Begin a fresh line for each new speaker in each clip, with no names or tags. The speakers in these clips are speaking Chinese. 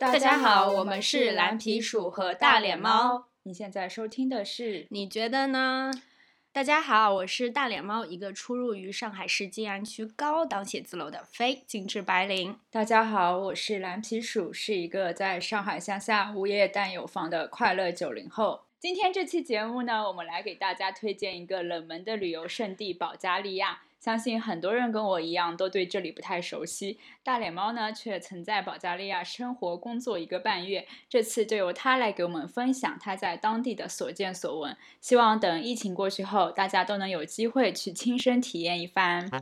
大家好，我们是蓝皮鼠和大脸猫。
你现在收听的是？
你觉得呢？大家好，我是大脸猫，一个出入于上海市静安区高档写字楼的非精致白领。
大家好，我是蓝皮鼠，是一个在上海乡下无业但有房的快乐九零后。今天这期节目呢，我们来给大家推荐一个冷门的旅游胜地——保加利亚。相信很多人跟我一样都对这里不太熟悉。大脸猫呢，却曾在保加利亚生活工作一个半月。这次就由他来给我们分享他在当地的所见所闻。希望等疫情过去后，大家都能有机会去亲身体验一番。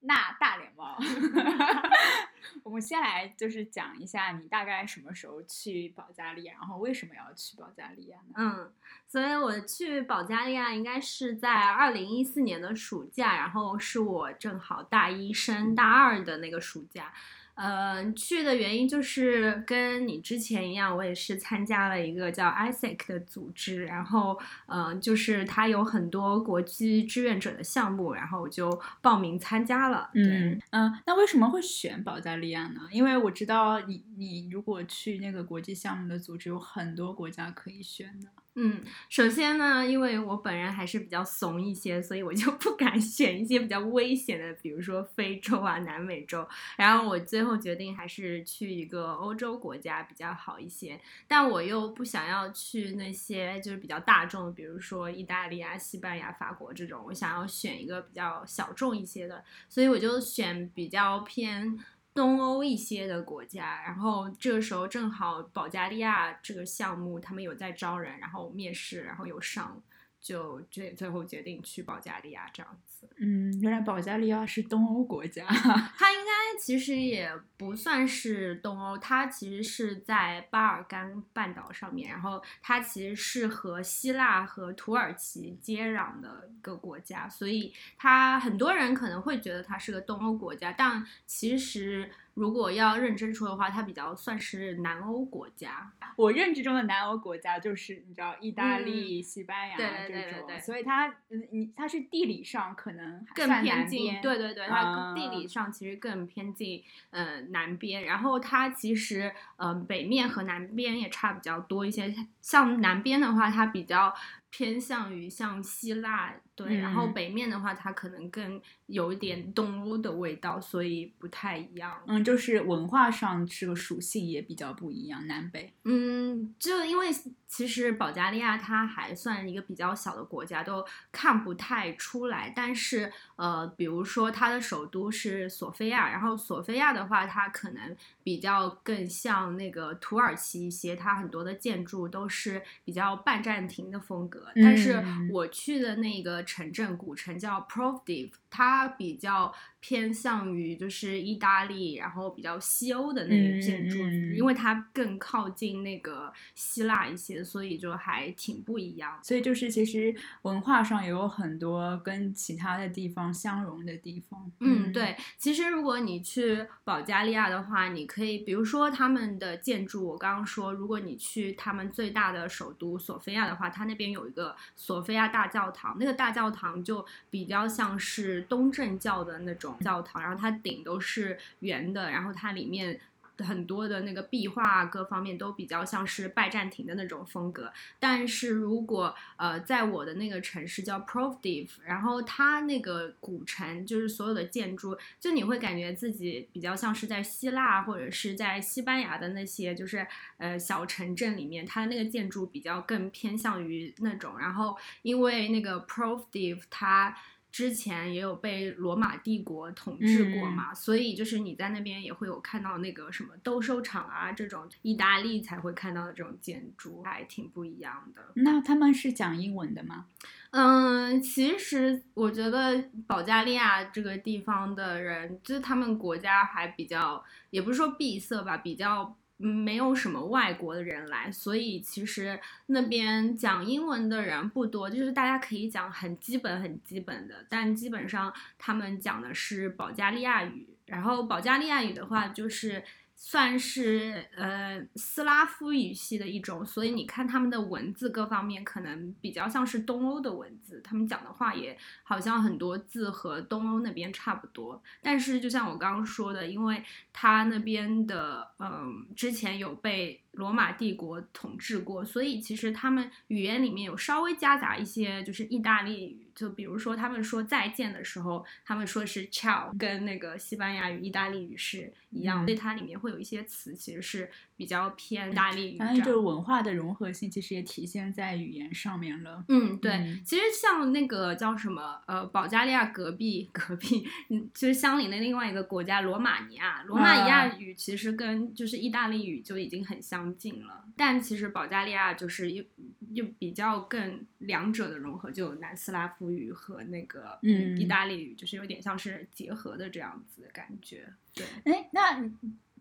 那大脸猫。我们先来就是讲一下你大概什么时候去保加利亚，然后为什么要去保加利亚呢？
嗯，所以我去保加利亚应该是在二零一四年的暑假，然后是我正好大一升大二的那个暑假。呃，去的原因就是跟你之前一样，我也是参加了一个叫 ISEC 的组织，然后，嗯，就是它有很多国际志愿者的项目，然后我就报名参加了。
嗯嗯，那为什么会选保加利亚呢？因为我知道你你如果去那个国际项目的组织，有很多国家可以选的。
嗯，首先呢，因为我本人还是比较怂一些，所以我就 不敢选一些比较危险的，比如说非洲啊、南美洲。然后我最后决定还是去一个欧洲国家比较好一些，但我又不想要去那些就是比较大众，比如说意大利啊、西班牙、法国这种，我想要选一个比较小众一些的，所以我就选比较偏。东欧一些的国家，然后这个时候正好保加利亚这个项目他们有在招人，然后面试，然后有上。就最最后决定去保加利亚这样子。
嗯，原来保加利亚是东欧国家。
它应该其实也不算是东欧，它其实是在巴尔干半岛上面，然后它其实是和希腊和土耳其接壤的一个国家，所以它很多人可能会觉得它是个东欧国家，但其实。如果要认真说的话，它比较算是南欧国家。
我认知中的南欧国家就是你知道意大利、西班牙这种，所以它嗯你它是地理上可能
更偏近，对对对，它地理上其实更偏近呃南边。然后它其实呃北面和南边也差比较多一些，像南边的话，它比较。偏向于像希腊，对，然后北面的话，它可能更有一点东欧的味道，所以不太一样。
嗯，就是文化上这个属性也比较不一样，南北。
嗯，就因为其实保加利亚它还算一个比较小的国家，都看不太出来。但是呃，比如说它的首都是索菲亚，然后索菲亚的话，它可能比较更像那个土耳其一些，它很多的建筑都是比较半暂停的风格。但是我去的那个城镇古城叫 Provdiv，它比较偏向于就是意大利，然后比较西欧的那个建筑，因为它更靠近那个希腊一些，所以就还挺不一样。
所以就是其实文化上也有很多跟其他的地方相融的地方。
嗯，对。其实如果你去保加利亚的话，你可以比如说他们的建筑，我刚刚说，如果你去他们最大的首都索菲亚的话，它那边有一个索菲亚大教堂，那个大教堂就比较像是东正教的那种教堂，然后它顶都是圆的，然后它里面。很多的那个壁画各方面都比较像是拜占庭的那种风格，但是如果呃在我的那个城市叫 Provdiv，然后它那个古城就是所有的建筑，就你会感觉自己比较像是在希腊或者是在西班牙的那些就是呃小城镇里面，它的那个建筑比较更偏向于那种，然后因为那个 Provdiv 它。之前也有被罗马帝国统治过嘛，所以就是你在那边也会有看到那个什么斗兽场啊这种意大利才会看到的这种建筑，还挺不一样的。
那他们是讲英文的吗？
嗯，其实我觉得保加利亚这个地方的人，就是他们国家还比较，也不是说闭塞吧，比较。没有什么外国的人来，所以其实那边讲英文的人不多，就是大家可以讲很基本、很基本的，但基本上他们讲的是保加利亚语。然后保加利亚语的话，就是算是呃斯拉夫语系的一种，所以你看他们的文字各方面可能比较像是东欧的文字，他们讲的话也好像很多字和东欧那边差不多。但是就像我刚刚说的，因为他那边的嗯之前有被罗马帝国统治过，所以其实他们语言里面有稍微夹杂一些就是意大利语。就比如说，他们说再见的时候，他们说是 ciao，跟那个西班牙语、意大利语是一样，所以它里面会有一些词其实是比较偏意大利语。
反正，就是文化的融合性，其实也体现在语言上面了。
嗯，对。其实像那个叫什么，呃，保加利亚隔壁隔壁，嗯，就是相邻的另外一个国家罗马尼亚，罗马尼亚语其实跟就是意大利语就已经很相近了，但其实保加利亚就是又又比较更两者的融合，就有南斯拉夫。语和那个嗯意大利语就是有点像是结合的这样子的感觉，对。
哎，那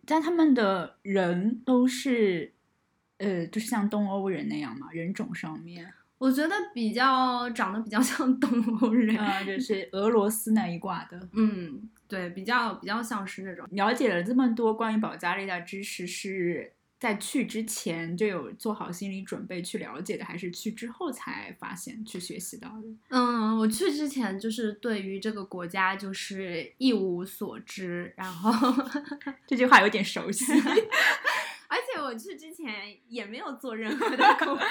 但他们的人都是呃，就是像东欧人那样嘛，人种上面，
我觉得比较长得比较像东欧人，啊
就 是俄罗斯那一挂的。
嗯，对，比较比较像是那种。
了解了这么多关于保加利亚知识是。在去之前就有做好心理准备去了解的，还是去之后才发现去学习到的？
嗯，我去之前就是对于这个国家就是一无所知，然后
这句话有点熟悉。
我去之前也没有做任何的 功课，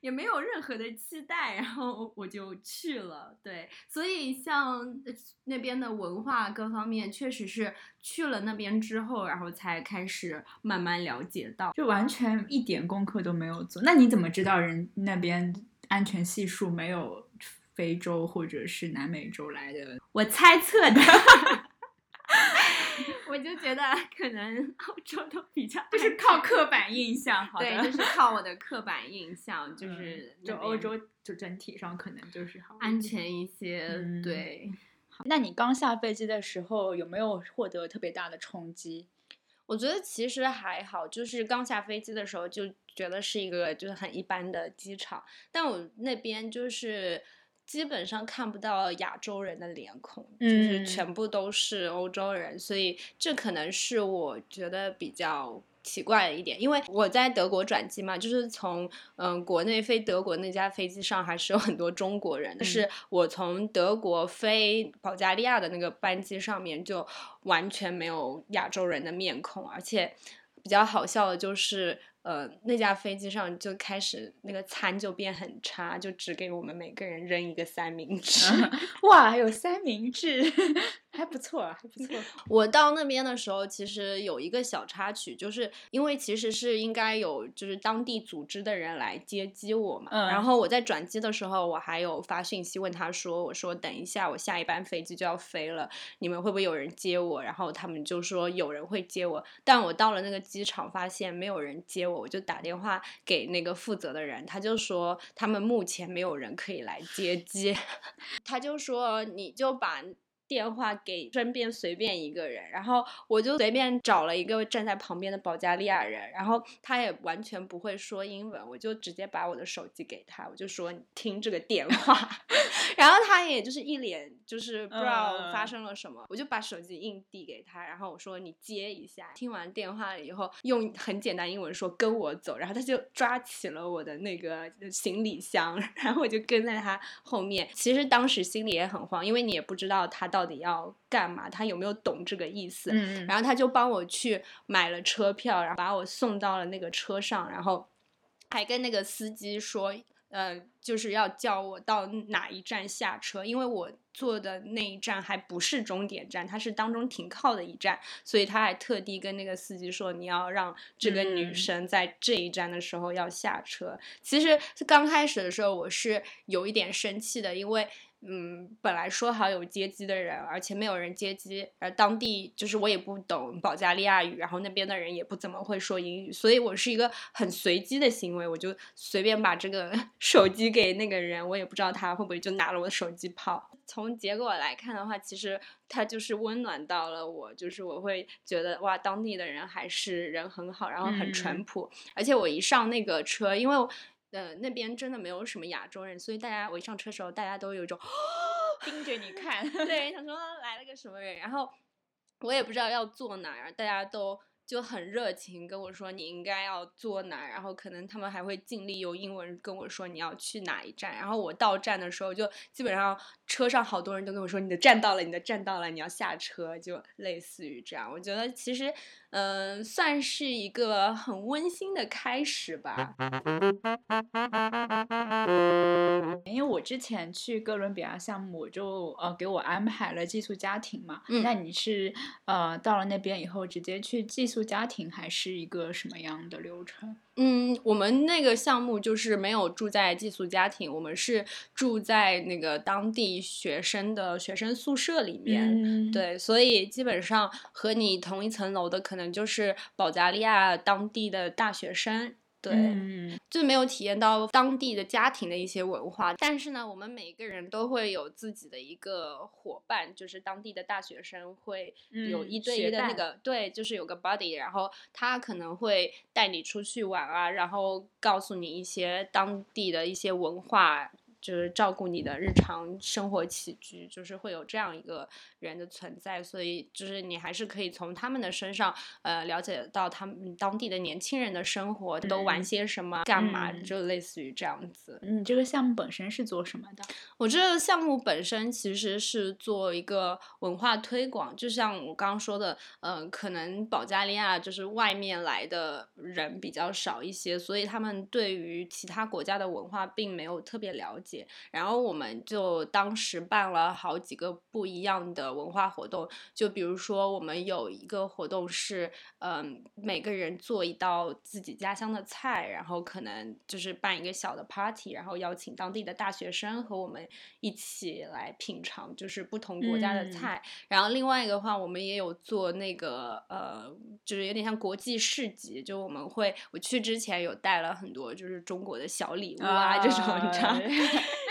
也没有任何的期待，然后我就去了。对，所以像那边的文化各方面，确实是去了那边之后，然后才开始慢慢了解到，
就完全一点功课都没有做。那你怎么知道人那边安全系数没有非洲或者是南美洲来的？
我猜测的。我就觉得 可能欧洲都比较，
就是靠刻板印象，
对，就是靠我的刻板印象，就是
就欧洲就整体上可能就是好
安全一些，对。
那你刚下飞机的时候有没有获得特别大的冲击？
我觉得其实还好，就是刚下飞机的时候就觉得是一个就是很一般的机场，但我那边就是。基本上看不到亚洲人的脸孔，就是全部都是欧洲人，所以这可能是我觉得比较奇怪的一点。因为我在德国转机嘛，就是从嗯国内飞德国那架飞机上还是有很多中国人，但是我从德国飞保加利亚的那个班机上面就完全没有亚洲人的面孔，而且比较好笑的就是。呃，那架飞机上就开始那个餐就变很差，就只给我们每个人扔一个三明治。
哇，还有三明治，还不错，还不错。
我到那边的时候，其实有一个小插曲，就是因为其实是应该有就是当地组织的人来接机我嘛。嗯。然后我在转机的时候，我还有发信息问他说：“我说等一下，我下一班飞机就要飞了，你们会不会有人接我？”然后他们就说有人会接我，但我到了那个机场，发现没有人接。我我就打电话给那个负责的人，他就说他们目前没有人可以来接机，他就说你就把。电话给身边随便一个人，然后我就随便找了一个站在旁边的保加利亚人，然后他也完全不会说英文，我就直接把我的手机给他，我就说你听这个电话，然后他也就是一脸就是不知道发生了什么，我就把手机硬递给他，然后我说你接一下，听完电话了以后用很简单英文说跟我走，然后他就抓起了我的那个行李箱，然后我就跟在他后面，其实当时心里也很慌，因为你也不知道他到。到底要干嘛？他有没有懂这个意思？嗯，然后他就帮我去买了车票，然后把我送到了那个车上，然后还跟那个司机说，呃，就是要叫我到哪一站下车，因为我坐的那一站还不是终点站，它是当中停靠的一站，所以他还特地跟那个司机说，你要让这个女生在这一站的时候要下车。其实刚开始的时候，我是有一点生气的，因为。嗯，本来说好有接机的人，而且没有人接机，而当地就是我也不懂保加利亚语，然后那边的人也不怎么会说英语，所以我是一个很随机的行为，我就随便把这个 手机给那个人，我也不知道他会不会就拿了我的手机跑。从结果来看的话，其实他就是温暖到了我，就是我会觉得哇，当地的人还是人很好，然后很淳朴，而且我一上那个车，因为。呃，那边真的没有什么亚洲人，所以大家我一上车的时候，大家都有一种
盯着你看，
对，想说来了个什么人，然后我也不知道要坐哪儿，大家都。就很热情跟我说你应该要坐哪，然后可能他们还会尽力用英文跟我说你要去哪一站，然后我到站的时候就基本上车上好多人都跟我说你的站到了，你的站到了，你要下车，就类似于这样。我觉得其实嗯，算是一个很温馨的开始吧。
因为我之前去哥伦比亚项目，我就呃给我安排了寄宿家庭嘛。嗯，那你是呃到了那边以后直接去寄宿家庭，还是一个什么样的流程？
嗯，我们那个项目就是没有住在寄宿家庭，我们是住在那个当地学生的学生宿舍里面。对，所以基本上和你同一层楼的可能就是保加利亚当地的大学生。对，就没有体验到当地的家庭的一些文化，但是呢，我们每个人都会有自己的一个伙伴，就是当地的大学生会有一对一的那个，对，就是有个 buddy，然后他可能会带你出去玩啊，然后告诉你一些当地的一些文化。就是照顾你的日常生活起居，就是会有这样一个人的存在，所以就是你还是可以从他们的身上，呃，了解到他们当地的年轻人的生活都玩些什么，干嘛，就类似于这样子。
嗯，这个项目本身是做什么的？
我这个项目本身其实是做一个文化推广，就像我刚刚说的，嗯，可能保加利亚就是外面来的人比较少一些，所以他们对于其他国家的文化并没有特别了解。然后我们就当时办了好几个不一样的文化活动，就比如说我们有一个活动是，嗯，每个人做一道自己家乡的菜，然后可能就是办一个小的 party，然后邀请当地的大学生和我们一起来品尝，就是不同国家的菜。然后另外一个话，我们也有做那个，呃，就是有点像国际市集，就我们会我去之前有带了很多就是中国的小礼物啊，这种你知道。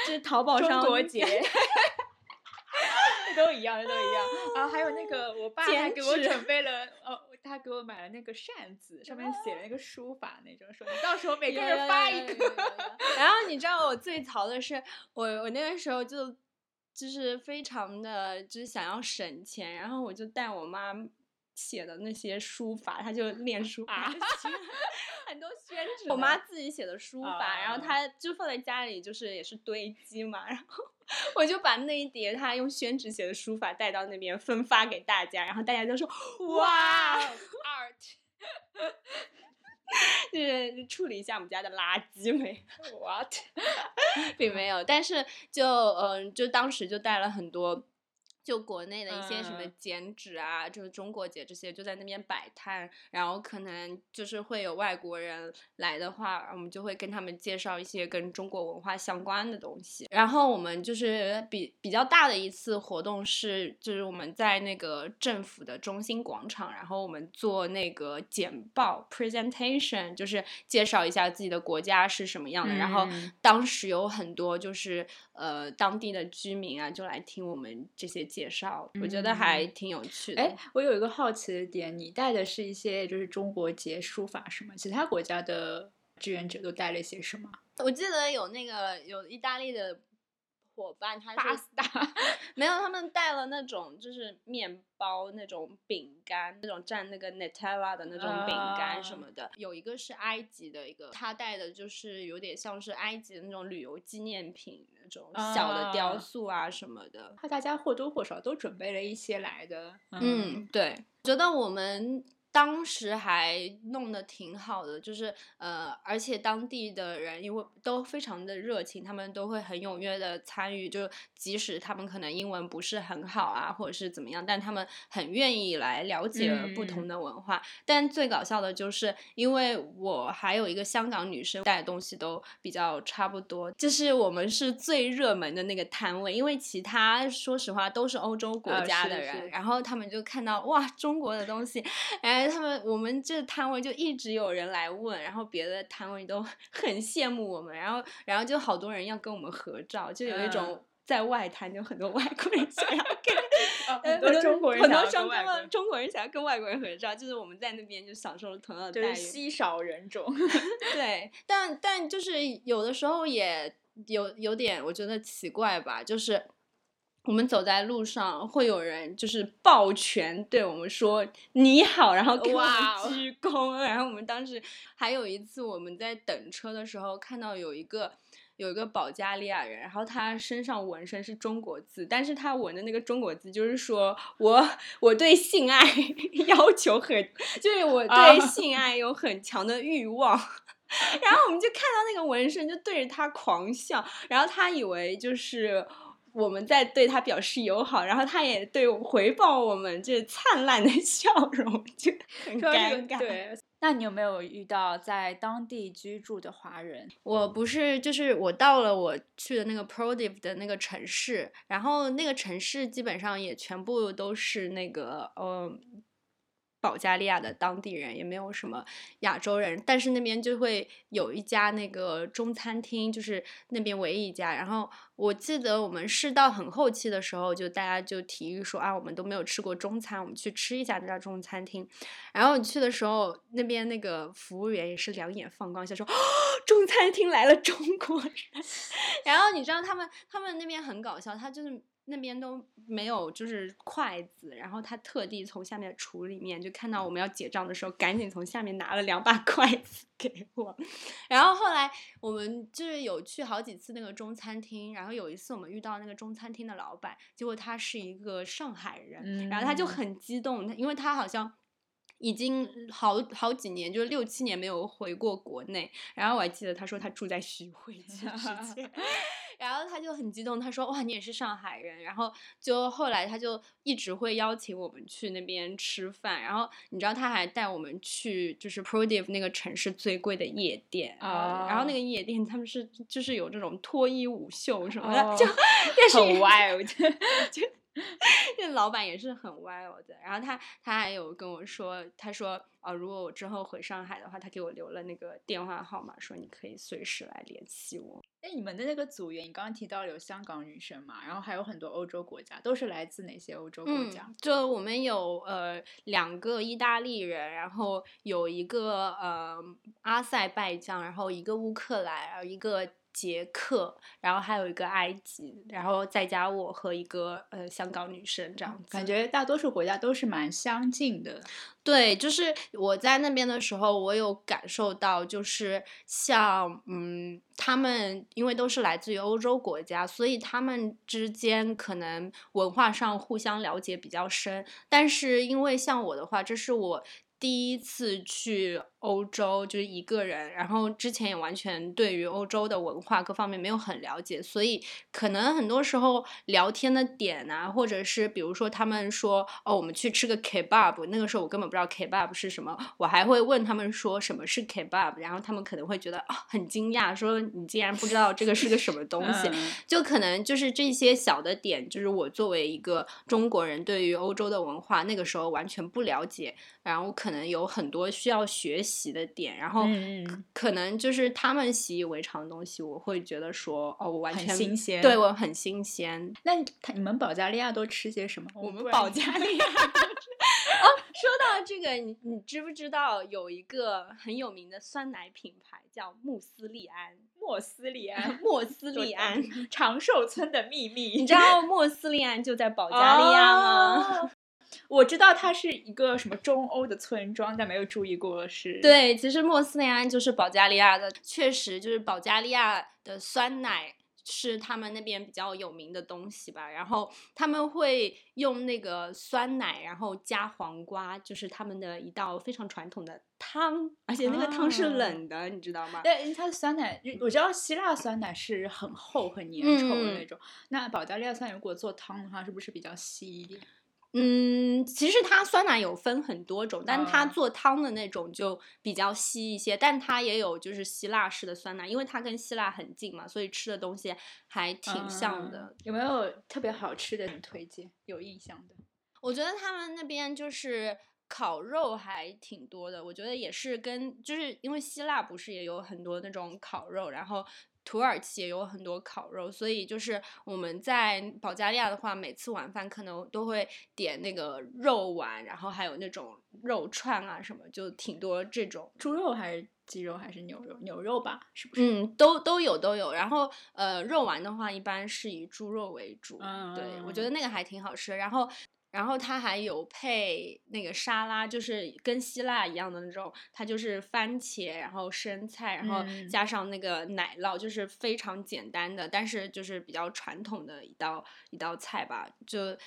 就是淘宝上
中国节，都一样，都一样。然后还有那个，我爸还给我准备了，呃，他给我买了那个扇子，上面写了那个书法那种，说你到时候每个人发一个。
然后你知道我最淘的是，我我那个时候就就是非常的就是想要省钱，然后我就带我妈。写的那些书法，他就练书法，很多宣纸。我妈自己写的书法，然后他就放在家里，就是也是堆积嘛。然后我就把那一叠他用宣纸写的书法带到那边分发给大家，然后大家就说：“哇，art！” 就是处理一下我们家的垃圾没？What？并没有，但是就嗯，就当时就带了很多。就国内的一些什么剪纸啊，就是中国节这些，就在那边摆摊，然后可能就是会有外国人来的话，我们就会跟他们介绍一些跟中国文化相关的东西。然后我们就是比比较大的一次活动是，就是我们在那个政府的中心广场，然后我们做那个简报 presentation，就是介绍一下自己的国家是什么样的。然后当时有很多就是呃当地的居民啊，就来听我们这些。介绍，我觉得还挺有趣的。
哎，我有一个好奇的点，你带的是一些就是中国结书法什么？其他国家的志愿者都带了一些什么？
我记得有那个有意大利的。伙伴，他
是
没有，他们带了那种就是面包那种饼干，那种蘸那个 Nutella 的那种饼干什么的。有一个是埃及的一个，他带的就是有点像是埃及的那种旅游纪念品那种小的雕塑啊什么的。
他大家或多或少都准备了一些来的。
嗯，对，觉得我们。当时还弄得挺好的，就是呃，而且当地的人因为都非常的热情，他们都会很踊跃的参与，就即使他们可能英文不是很好啊，或者是怎么样，但他们很愿意来了解不同的文化。但最搞笑的就是，因为我还有一个香港女生带的东西都比较差不多，就是我们是最热门的那个摊位，因为其他说实话都是欧洲国家的人，然后他们就看到哇中国的东西，哎。他们我们这摊位就一直有人来问，然后别的摊位都 很羡慕我们，然后然后就好多人要跟我们合照，就有一种在外滩就很多外国人想要跟
很多中国人
很多中国中国人想要跟外国人合照，就是我们在那边就享受了同样的待遇，
稀少人种。
对，但但就是有的时候也有有点我觉得奇怪吧，就是。我们走在路上，会有人就是抱拳对我们说你好，然后给我们鞠躬。然后我们当时还有一次我们在等车的时候，看到有一个有一个保加利亚人，然后他身上纹身是中国字，但是他纹的那个中国字就是说我我对性爱 要求很，就是我
啊
对 性爱有很强的欲望。然后我们就看到那个纹身，就对着他狂笑，然后他以为就是我们在对他表示友好，然后他也对我回报我们这灿烂的笑容，就很尴尬。
对，那你有没有遇到在当地居住的华人？
我不是，就是我到了我去的那个 Prodiv 的那个城市，然后那个城市基本上也全部都是那个呃保加利亚的当地人，也没有什么亚洲人，但是那边就会有一家那个中餐厅，就是那边唯一一家。然后我记得我们是到很后期的时候，就大家就提议说啊，我们都没有吃过中餐，我们去吃一下那家中餐厅。然后你去的时候，那边那个服务员也是两眼放光，想说、哦、中餐厅来了中国人。然后你知道他们他们那边很搞笑，他就是那边都没有就是筷子，然后他特地从下面橱里面就看到我们要结账的时候，赶紧从下面拿了两把 筷子给我。然后后来我们就是有去好几次那个中餐厅，然后有一次我们遇到那个中餐厅的老板，结果他是一个上海人，然后他就
嗯
很激动，他因为他好像。已经好好几年，就是六七年没有回过国内。然后我还记得他说他住在徐汇区之前，然后他就很激动，他说哇你也是上海人。然后就后来他就一直会邀请我们去那边吃饭。然后你知道他还带我们去就是 Prodiv 那个城市最贵的夜店
啊
然后那个夜店他们是就是有这种脱衣舞秀什么的，
哦
就 但是
很 wild，
这老板也是很 wild 的，然后他他还有跟我说，他说啊、如果我之后回上海的话，他给我留了那个电话号码，说你可以随时来联系我。
哎，你们的那个组员，你刚刚提到有香港女生嘛，然后还有很多欧洲国家，都是来自哪些欧洲国家？
嗯，就我们有呃两个意大利人，然后有一个呃阿塞拜疆，然后一个乌克兰，然后一个捷克，然后还有一个埃及，然后再加我和一个呃香港女生这样子。
感觉大多数国家都是蛮相近的。
对，就是我在那边的时候，我有感受到，就是像嗯，他们因为都是来自于欧洲国家，所以他们之间可能文化上互相了解比较深。但是因为像我的话，这是我第一次去欧洲，就是一个人，然后之前也完全对于欧洲的文化各方面没有很了解，所以可能很多时候聊天的点啊，或者是比如说他们说哦，我们去吃个 kebab，那个时候我根本不知道 kebab 是什么，我还会问他们说什么是 kebab，然后他们可能会觉得啊、很惊讶，说你竟然不知道这个是个什么东西，
嗯。
就可能就是这些小的点，就是我作为一个中国人，对于欧洲的文化那个时候完全不了解，然后可能有很多需要学习的点，然后可能就是他们习以为常的东西，我会觉得说哦，我完全
新鲜
对我很新鲜。
那你他你们保加利亚都吃些什么？
我们保加 利亚 哦，说到这个，你你知不知道有一个很有名的酸奶品牌叫穆斯利安？
莫斯利安，
莫斯利安，
长寿村的秘密，
你知道莫斯利安就在保加利亚吗？
哦我知道它是一个什么中欧的村庄，但没有注意过是。，
对，其实莫斯内安就是保加利亚的，确实就是保加利亚的酸奶是他们那边比较有名的东西吧。然后他们会用那个酸奶，然后加黄瓜，就是他们的一道非常传统的汤，而且那个汤是
啊
冷的，你知道吗？
对，它的酸奶，我知道希腊酸奶是很厚、很粘稠的那
嗯
种。那保加利亚酸奶如果做汤的话，是不是比较稀一点？
嗯，其实它酸奶有分很多种，但它
嗯
做汤的那种就比较稀一些，但它也有就是希腊式的酸奶，因为它跟希腊很近嘛，所以吃的东西还挺像的。
嗯。有没有特别好吃的很推荐？有印象的？
我觉得他们那边就是烤肉还挺多的，我觉得也是跟就是因为希腊不是也有很多那种烤肉，然后。土耳其也有很多烤肉，所以就是我们在保加利亚的话，每次晚饭可能都会点那个肉丸，然后还有那种肉串啊什么，就挺多这种。
猪肉还是鸡肉还是牛肉？牛肉吧，是不是？
嗯，都都有都有。然后呃，肉丸的话一般是以猪肉为主，对我觉得那个还挺好吃。然后然后它还有配那个沙拉，就是跟希腊一样的那种，它就是番茄，然后生菜，然后加上那个奶酪，就是非常简单的，但是就是比较传统的一道一道菜吧，就。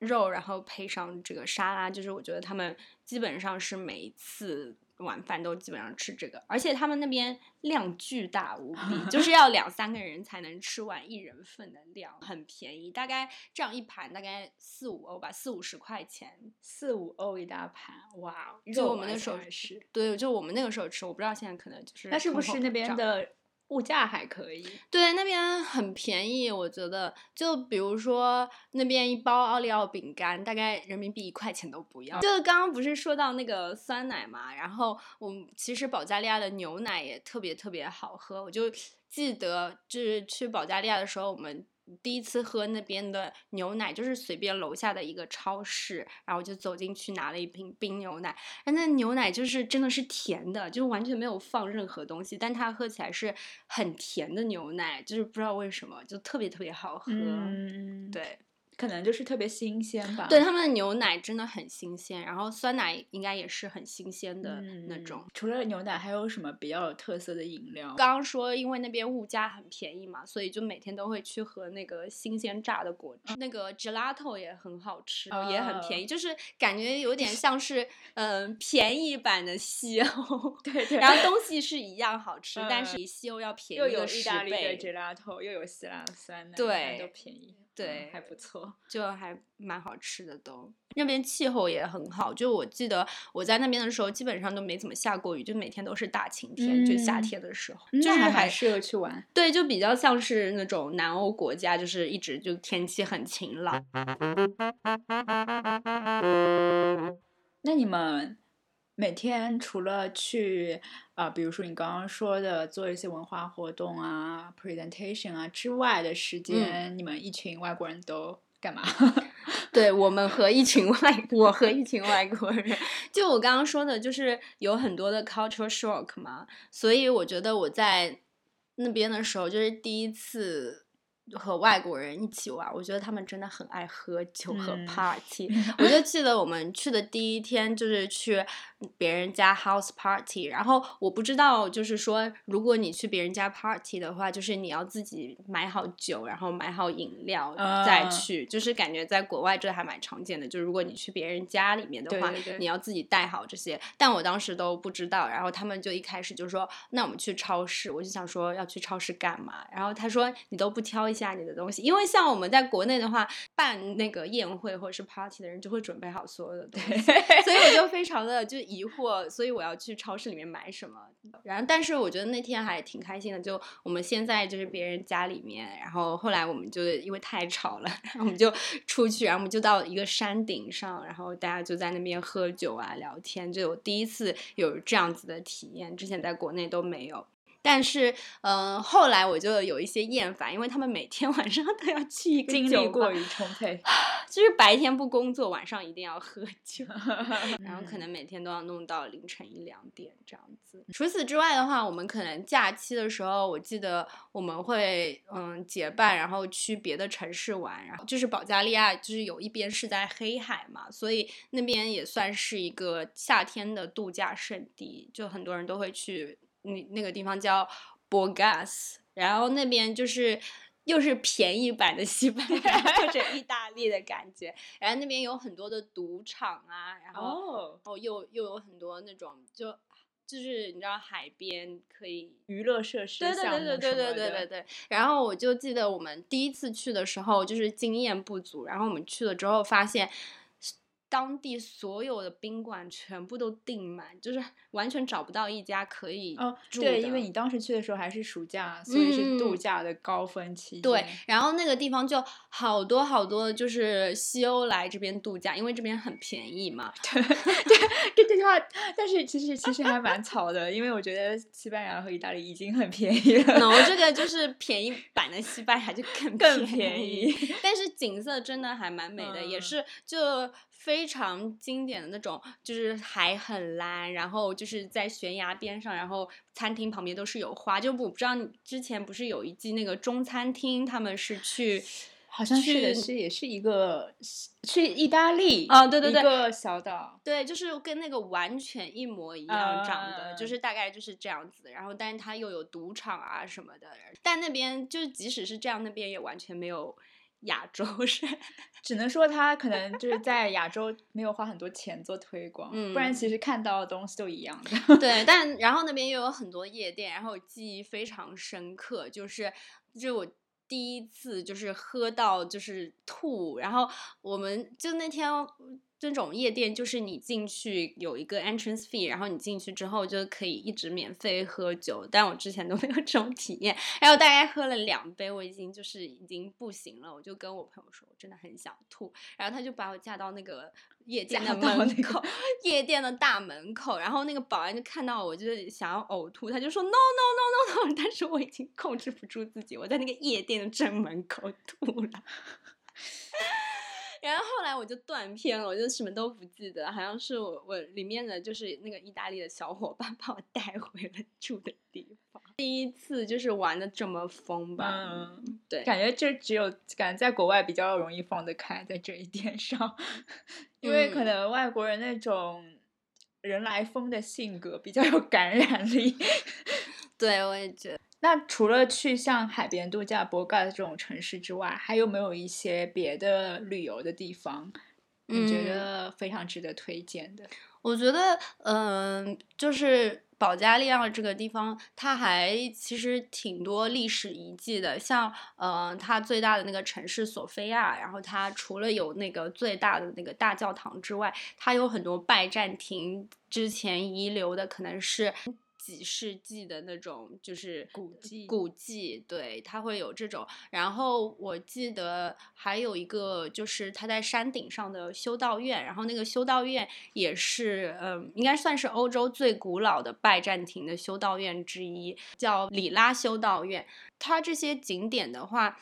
肉，然后配上这个沙拉，就是我觉得他们基本上是每一次晚饭都基本上吃这个，而且他们那边量巨大无比，就是要两三个人才能吃完一人份的量，很便宜，大概这样一盘大概四五欧吧，四五十块钱，
四五欧一大盘，哇！
就我们那时候吃，对，就我们那个时候吃，我不知道现在可能就是，
那是不是那边的？物价还可以，
对那边很便宜，我觉得就比如说那边一包奥利奥饼干，大概人民币一块钱都不要。就刚刚不是说到那个酸奶嘛，然后我们其实保加利亚的牛奶也特别特别好喝，我就记得就是去保加利亚的时候，我们。第一次喝那边的牛奶，就是随便楼下的一个超市，然后就走进去拿了一瓶冰牛奶，那牛奶就是真的是甜的，就完全没有放任何东西，但它喝起来是很甜的牛奶，就是不知道为什么就特别特别好喝，对。
可能就是特别新鲜吧。
对，他们的牛奶真的很新鲜，然后酸奶应该也是很新鲜的那种。
除了牛奶，还有什么比较有特色的饮料？
刚刚说，因为那边物价很便宜嘛，所以就每天都会去喝那个新鲜榨的果汁。那个 gelato 也很好吃，也很便宜，就是感觉有点像是嗯便宜版的西欧。
对对。
然后东西是一样好吃，但是比西欧要便宜
又有意大利的 gelato，又有希腊酸奶，
对，
都便宜。
对，
还不错，
就还蛮好吃的都。那边气候也很好，就我记得我在那边的时候，基本上都没怎么下过雨，就每天都是大晴天。就夏天的时候，就
还
蛮
适合去玩。
对，就比较像是那种南欧国家，就是一直就天气很晴朗。
那你们？每天除了去啊，比如说你刚刚说的做一些文化活动啊、presentation 啊之外的时间，你们一群外国人都干嘛？
对我们和一群外，我和一群外国人，就我刚刚说的，就是有很多的 cultural shock 嘛，所以我觉得我在那边的时候，就是第一次。和外国人一起玩，我觉得他们真的很爱喝酒和 party。我就 记得我们去的第一天就是去别人家 house party，然后我不知道，就是说如果你去别人家 party 的话，就是你要自己买好酒，然后买好饮料再去。就是感觉在国外这还蛮常见的，就如果你去别人家里面的话，你要自己带好这些。但我当时都不知道，然后他们就一开始就说：“那我们去超市。”我就想说要去超市干嘛？然后他说：“你都不挑一。”下你的东西，因为像我们在国内的话，办那个宴会或者是 party 的人就会准备好所有的东西，所以我就非常的就疑惑，所以我要去超市里面买什么。然后，但是我觉得那天还挺开心的，就我们现在就是别人家里面，然后后来我们就因为太吵了，然后我们就出去，然后我们就到一个山顶上，然后大家就在那边喝酒啊聊天，就我第一次有这样子的体验，之前在国内都没有。但是，嗯，后来我就有一些厌烦，因为他们每天 晚上都要去一个
精力过于充沛，
就是白天不工作，晚上一定要喝酒，然后可能每天都要弄到凌晨一两点这样子。除此之外的话，我们可能假期的时候，我记得我们会嗯结伴，然后去别的城市玩，然后就是保加利亚，就是有一边是在黑海嘛，所以那边也算是一个夏天的度假胜地，就很多人都会去。那那个地方叫 Borgas，然后那边就是又是便宜版的西班牙或者意大利的感觉，然后那边有很多的赌场啊，然后哦又又有很多那种就就是你知道海边可以
娱乐设施，
对对对对对对对对对。然后我就记得我们第一次去的时候就是经验不足，然后我们去了之后发现。当地所有的宾馆全部都订满，就是完全找不到一家可以住
的。对，因为你当时去的时候还是暑假，所以是度假的高峰期。
对，然后那个地方就好多好多，就是西欧来这边度假，因为这边很便宜嘛。
对，这句话，但是其实其实还蛮草的，因为我觉得西班牙和意大利已经很便宜了。
no，这个就是便宜版的西班牙就更
更便
宜，但是景色真的还蛮美的，也是就非。常经典的那种，就是海很蓝，然后就是在悬崖边上，然后餐厅旁边都是有花。就我不知道之前不是有一季那个中餐厅，他们是去。
好像是的，是也是一个去意大利
啊，对对对，
一个小岛，
对，就是跟那个完全一模一样长的，就是大概就是这样子。然后，但是它又有赌场啊什么的，但那边就即使是这样，那边也完全没有亚洲是，
只能说他可能就是在亚洲没有花很多钱做推广，不然其实看到的东西都一样的。
对，但然后那边又有很多夜店，然后记忆非常深刻，就是就我。第一次就是喝到就是吐，然后我们就那天。这种夜店就是你进去有一个 entrance fee，然后你进去之后就可以一直免费喝酒，但我之前都没有这种体验。然后大概喝了两杯，我已经就是已经不行了，我就跟我朋友说，我真的很想吐。然后他就把我架到那个夜店的门口，夜店的大门口。然后那个保安就看到我就是想要呕吐，他就说 no no no no no，但是我已经控制不住自己，我在那个夜店的正门口吐了。然后后来我就断片了，我就什么都不记得，好像是我我里面的就是那个意大利的小伙伴把我带回了 住的地方。第一次就是玩的这么疯吧？嗯，对，
感觉就只有感觉在国外比较容易放得开，在这一点上，因为可能外国人那种人来疯的性格比较有感染力。
对，我也觉得。
那除了去像海边度假、博盖的这种城市之外，还有没有一些别的旅游的地方，你觉得非常值得推荐的？
我觉得，嗯，就是保加利亚这个地方，它还其实挺多历史遗迹的。像，嗯，它最大的那个城市索菲亚，然后它除了有那个最大的那个大教堂之外，它有很多拜占庭之前遗留的，可能是。几世纪的那种就是
古迹，
古迹对，它会有这种。然后我记得还有一个就是它在山顶上的修道院，然后那个修道院也是，嗯，应该算是欧洲最古老的拜占庭的修道院之一，叫里拉修道院。它这些景点的话。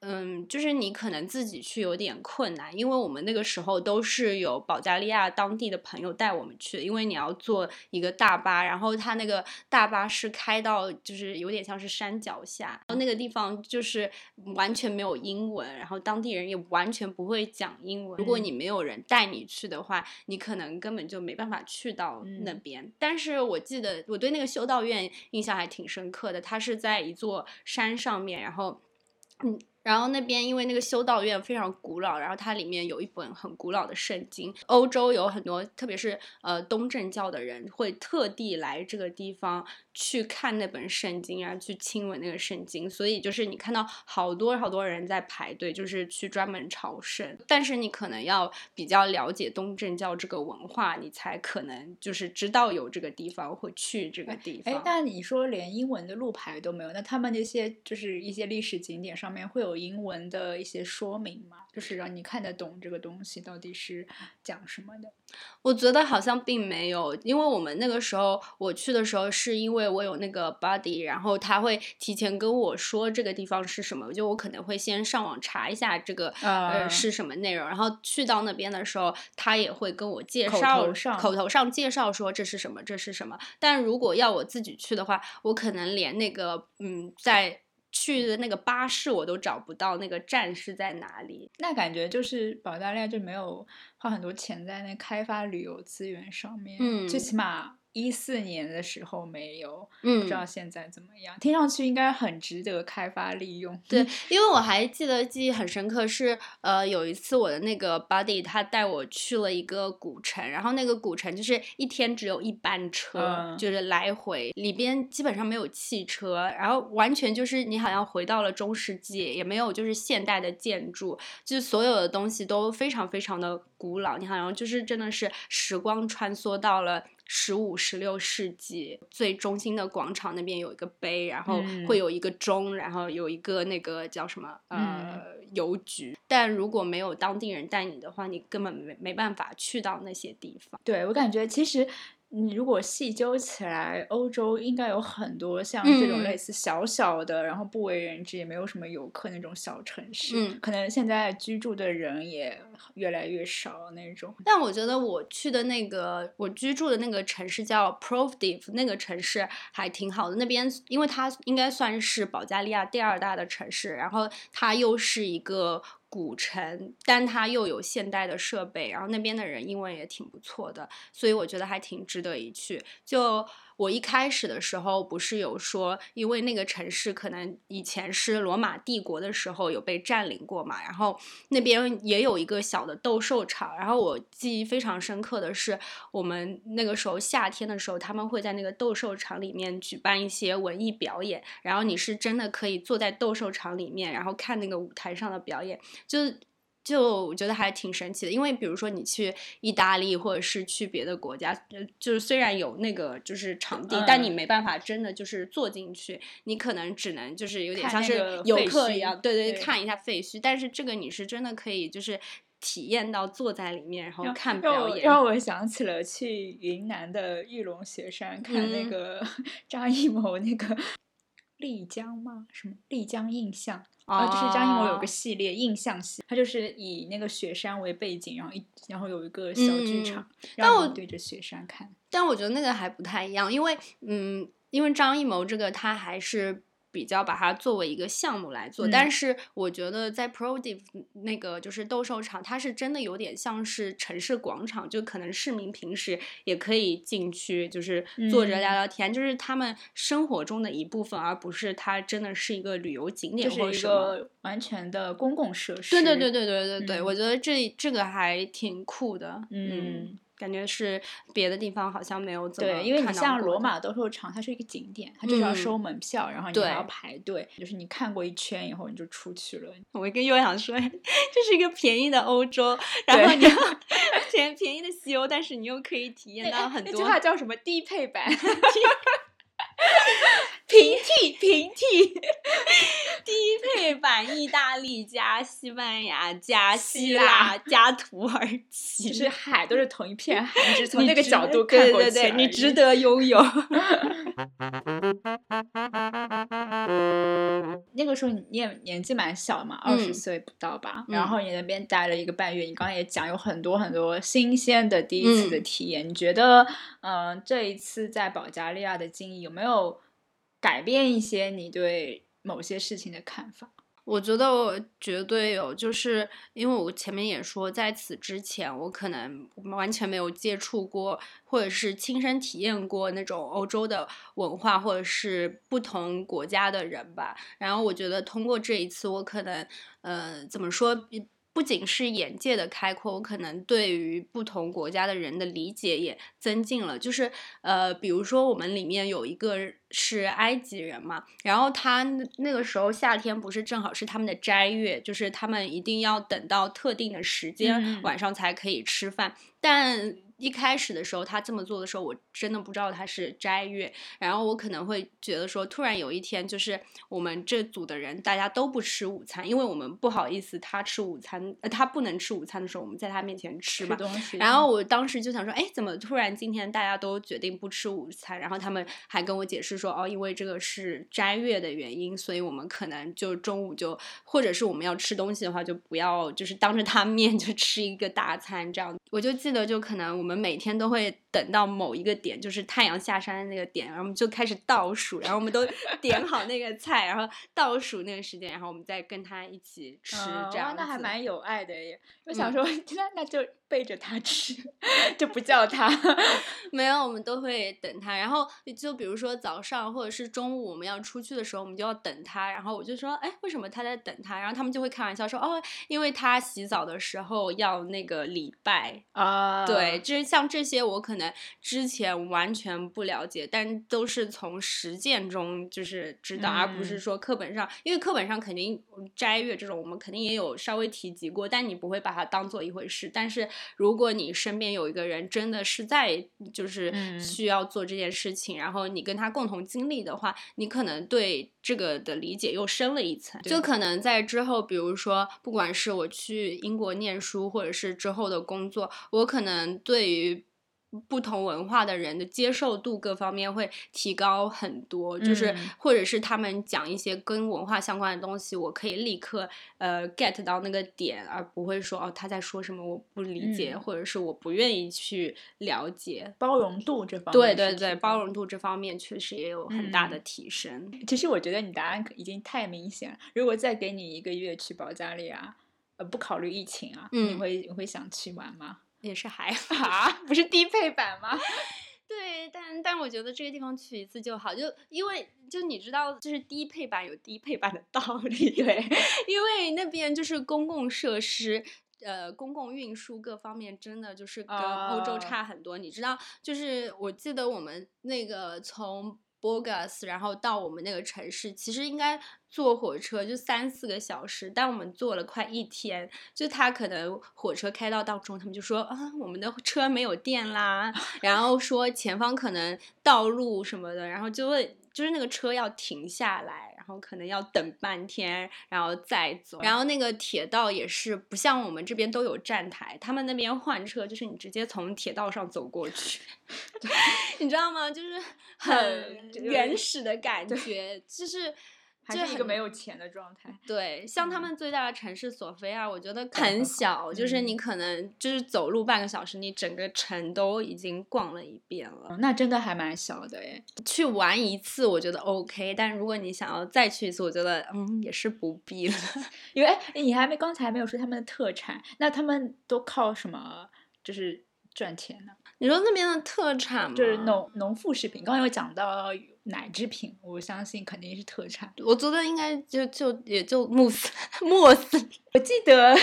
嗯，就是你可能自己去有点困难，因为我们那个时候都是有保加利亚当地的朋友带我们去，因为你要坐一个大巴，然后它那个大巴是开到就是有点像是山脚下，然后那个地方就是完全没有英文，然后当地人也完全不会讲英文。如果你没有人带你去的话，你可能根本就没办法去到那边。但是我记得我对那个修道院印象还挺深刻的，它是在一座山上面，然后嗯。然后那边因为那个修道院非常古老，然后它里面有一本很古老的圣经。欧洲有很多，特别是呃东正教的人会特地来这个地方去看那本圣经，然后去亲吻那个圣经。所以就是你看到好多好多人在排队，就是去专门朝圣。但是你可能要比较了解东正教这个文化，你才可能就是知道有这个地方，会去这个地方。
哎，那你说连英文的路牌都没有，那他们那些就是一些历史景点上面会有？英文的一些说明吗，就是让你看得懂这个东西到底是讲什么的。
我觉得好像并没有，因为我们那个时候我去的时候，是因为我有那个 buddy，然后他会提前跟我说这个地方是什么，就我可能会先上网查一下这个呃是什么内容，然后去到那边的时候，他也会跟我介绍，口头上介绍说这是什么，这是什么。但如果要我自己去的话，我可能连那个嗯在。去的那个巴士我都找不到，那个站是在哪里？
那感觉就是保加利亚就没有花很多钱在那开发旅游资源上面，嗯，最起码。一四年的时候没有，嗯，不知道现在怎么样。听上去应该很值得开发利用。
对，因为我还记得记忆很深刻，是呃有一次我的那个 buddy 他带我去了一个古城，然后那个古城就是一天只有一班车，就是来回，里边基本上没有汽车，然后完全就是你好像回到了中世纪，也没有就是现代的建筑，就是所有的东西都非常非常的古老，你好像就是真的是时光穿梭到了。十五、十六世纪最中心的广场那边有一个碑，然后会有一个钟，然后有一个那个叫什么呃邮局。但如果没有当地人带你的话，你根本没没办法去到那些地方。
对我感觉其实你如果细究起来，欧洲应该有很多像这种
嗯
类似小小的，然后不为人知，也没有什么游客那种小城市。
嗯
可能现在居住的人也越来越少那种。
但我觉得我去的那个我居住的那个城市叫 p r o v d i v 那个城市还挺好的。那边因为它应该算是保加利亚第二大的城市，然后它又是一个古城，但它又有现代的设备，然后那边的人英文也挺不错的，所以我觉得还挺值得一去。就我一开始的时候不是有说，因为那个城市可能以前是罗马帝国的时候有被占领过嘛，然后那边也有一个小的斗兽场。然后我记忆非常深刻的是，我们那个时候夏天的时候，他们会在那个斗兽场里面举办一些文艺表演，然后你是真的可以坐在斗兽场里面，然后看那个舞台上的表演，就。就我觉得还挺神奇的，因为比如说你去意大利或者是去别的国家，呃就是虽然有那个就是场地，但你
嗯
没办法真的就是坐进去，你可能只能就是有点像是游客一样，对对，
对
看一下废墟。但是这个你是真的可以就是体验到坐在里面，然后看表演。
让我想起了去云南的玉龙雪山看那
嗯
个 张艺谋那个丽江吗？什么丽江印象？啊，就是张艺谋有
哦
个系列印象系，他就是以那个雪山为背景，然后一然后有一个小剧
嗯
场，
但我
让你对着雪山看。
但我觉得那个还不太一样，因为嗯，因为张艺谋这个他还是比较把它作为一个项目来做，
嗯
但是我觉得在 Prodiv 那个就是斗兽场，它是真的有点像是城市广场，就可能市民平时也可以进去，就是坐着
嗯
聊聊天，就是他们生活中的一部分，而不是它真的是一个旅游景点或者什么。
个完全的公共设施。
对对对对对对对，
嗯
我觉得这这个还挺酷的，
嗯
感觉是别的地方好像没有怎么
对，因为你像罗马斗兽场，它是一个景点，它就是要
嗯
收门票，然后你还要排队，就是你看过一圈以后你就出去了。
我跟悠想说，这是一个便宜的欧洲，然后你要 便便宜的西欧，但是你又可以体验到很多
那句话叫什么？低配版。平替，平替，
低配版意大利加西班牙加
希
希
腊
腊加土耳其，
其实海都是同一片海，你只是从那个角度看过去
对对，你值得拥有。
那个时候你也年纪蛮小嘛，二十
嗯
岁不到吧。
嗯
然后你那边待了一个半月，你刚刚也讲有很多很多新鲜的第一次的
嗯
体验。你觉得，嗯、这一次在保加利亚的经历有没有改变一些你对某些事情的看法？
我觉得我绝对有，就是因为我前面也说，在此之前我可能完全没有接触过，或者是亲身体验过那种欧洲的文化，或者是不同国家的人吧。然后我觉得通过这一次，我可能呃怎么说？不仅是眼界的开阔，我可能对于不同国家的人的理解也增进了。就是呃，比如说我们里面有一个是埃及人嘛，然后他那那个时候夏天不是正好是他们的斋月，就是他们一定要等到特定的时间、
嗯
晚上才可以吃饭，但。一开始的时候，他这么做的时候，我真的不知道他是斋月，然后我可能会觉得说，突然有一天，就是我们这组的人大家都不吃午餐，因为我们不好意思他吃午餐，呃，他不能吃午餐的时候，我们在他面前吃嘛。然后我当时就想说，哎，怎么突然今天大家都决定不吃午餐？然后他们还跟我解释说，哦，因为这个是斋月的原因，所以我们可能就中午就，或者是我们要吃东西的话，就不要就是当着他面 就吃一个大餐这样。我就记得，就可能我们我们每天都会等到某一个点，就是太阳下山的那个点，然后我们就开始倒数，然后我们都 点好那个菜，然后倒数那个时间，然后我们再跟他一起吃这样子。
那还蛮有爱的耶。我想
嗯
说，那那就背着他吃，就不叫他。
没有，我们都会等他。然后就比如说早上或者是中午我们要出去的时候，我们就要等他。然后我就说，哎，为什么他在等他？然后他们就会开玩笑说，哦，因为他洗澡的时候要那个礼拜。
啊，
对，就是像这些，我可能之前完全不了解，但都是从实践中就是知道，而不是
嗯
说课本上，因为课本上肯定斋月这种，我们肯定也有稍微提及过，但你不会把它当做一回事。但是如果你身边有一个人真的是在就是
嗯
需要做这件事情，然后你跟他共同经历的话，你可能对这个的理解又深了一层。就可能在之后，比如说，不管是我去英国念书，或者是之后的工作，我可能对于不同文化的人的接受度各方面会提高很多，就是
嗯
或者是他们讲一些跟文化相关的东西，我可以立刻呃 get 到那个点，而不会说哦他在说什么我不理解，
嗯
或者是我不愿意去了解。
包容度这方面
对对对，包容度这方面确实也有很大的
嗯
提升。
其实我觉得你答案已经太明显了。如果再给你一个月去保加利亚，呃，不考虑疫情啊，你
嗯
会你会想去玩吗？
也是还好。
啊，不是低配版吗？
对，但但我觉得这个地方去一次就好，就因为就你知道，就是低配版有低配版的道理，
对，
因为那边就是公共设施。呃，公共运输各方面真的就是跟欧洲
哦
差很多。你知道，就是我记得我们那个从 Burgas 然后到我们那个城市，其实应该坐火车就三四个小时，但我们坐了快一天。就他可能火车开到当中，他们就说啊，我们的车没有电啦，然后说前方可能道路什么的，然后就会就是那个车要停下来，然后可能要等半天，然后再走。然后那个铁道也是不像我们这边都有站台，他们那边换车就是你直接从铁道上走过去，你知道吗？就是很原始的感觉，就是。
还
就是
一个没有钱的状态。
对，像他
嗯
们最大的城市索菲亚，我觉得
很
小，就是你
嗯
可能就是走路半个小时，你整个城都已经逛了一遍了。
哦那真的还蛮小的诶。
去玩一次，我觉得 OK，但如果你想要再去一次，我觉得嗯也是不必了。
因为诶你还没刚才没有说他们的特产，那他们都靠什么就是赚钱呢？
你说那边的特产吗？
就是农农副食品，刚刚有讲到奶制品，我相信肯定是特产。
我觉得应该就就也就慕斯 慕斯
我记得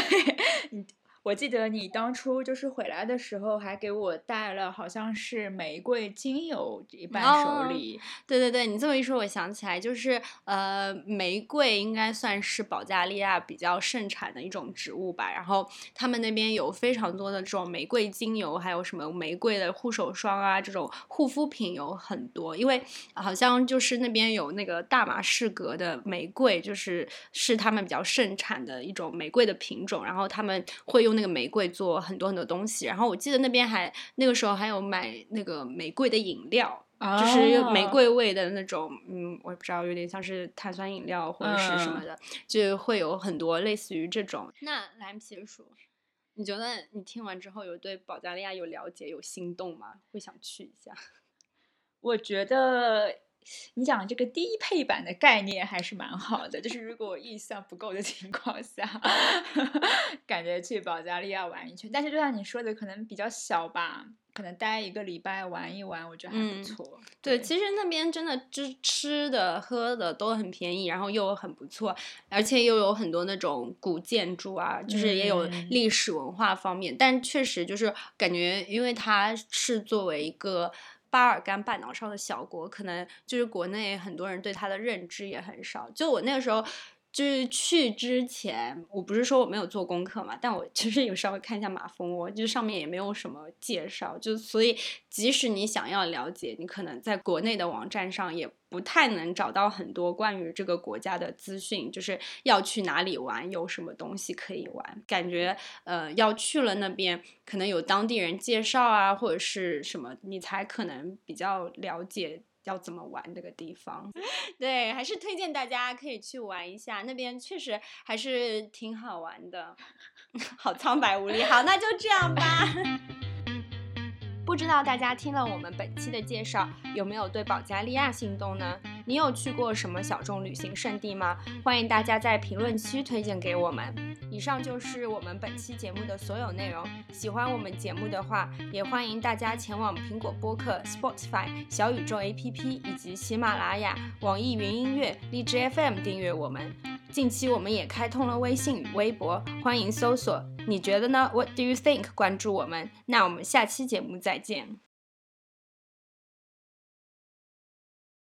你，我记得你当初就是回来的时候，还给我带了好像是玫瑰精油一伴
哦
手礼。
对对对，你这么一说，我想起来，就是呃，玫瑰应该算是保加利亚比较盛产的一种植物吧。然后他们那边有非常多的这种玫瑰精油，还有什么玫瑰的护手霜啊，这种护肤品有很多。因为好像就是那边有那个大马士革的玫瑰，就是是他们比较盛产的一种玫瑰的品种。然后他们会用那个玫瑰做很多很多东西。然后我记得那边还那个时候还有买那个玫瑰的饮料。就是玫
哦
瑰味的那种，嗯，我也不知道，有点像是碳酸饮料或者是什么的，就会有很多类似于这种。那蓝皮鼠，你觉得你听完之后有对保加利亚有了解、有心动吗？会想去一下？
我觉得你讲这个低配版的概念还是蛮好的，就是如果我预算不够的情况下，感觉去保加利亚玩一圈。但是就像你说的，可能比较小吧，可能待一个礼拜玩一玩，我觉得还不
嗯
错。
对，其实那边真的吃吃的、喝的都很便宜，然后又很不错，而且又有很多那种古建筑啊，就是也有
嗯
历史文化方面。但确实就是感觉，因为它是作为一个巴尔干半岛上的小国，可能就是国内很多人对它的认知也很少。就我那个时候。就是去之前，我不是说我没有做功课嘛，但我其 实有稍微看一下马蜂窝，就上面也没有什么介绍，就所以即使你想要了解，你可能在国内的网站上也不太能找到很多关于这个国家的资讯，就是要去哪里玩，有什么东西可以玩。感觉呃，要去了那边，可能有当地人介绍啊，或者是什么，你才可能比较了解。要怎么玩这个地方？对，还是推荐大家可以去玩一下，那边确实还是挺好玩的。好苍白无力，好，那就这样吧。不知道大家听了我们本期的介绍，有没有对保加利亚心动呢？你有去过什么小众旅行胜地吗？欢迎大家在评论区推荐给我们。以上就是我们本期节目的所有内容。喜欢我们节目的话，也欢迎大家前往苹果播客、Spotify、小宇宙 APP 以及喜马拉雅、网易云音乐、荔枝 FM 订阅我们。近期我们也开通了微信与微博，欢迎搜索“你觉得呢？What do you think？” 关注我们。那我们下期节目再见。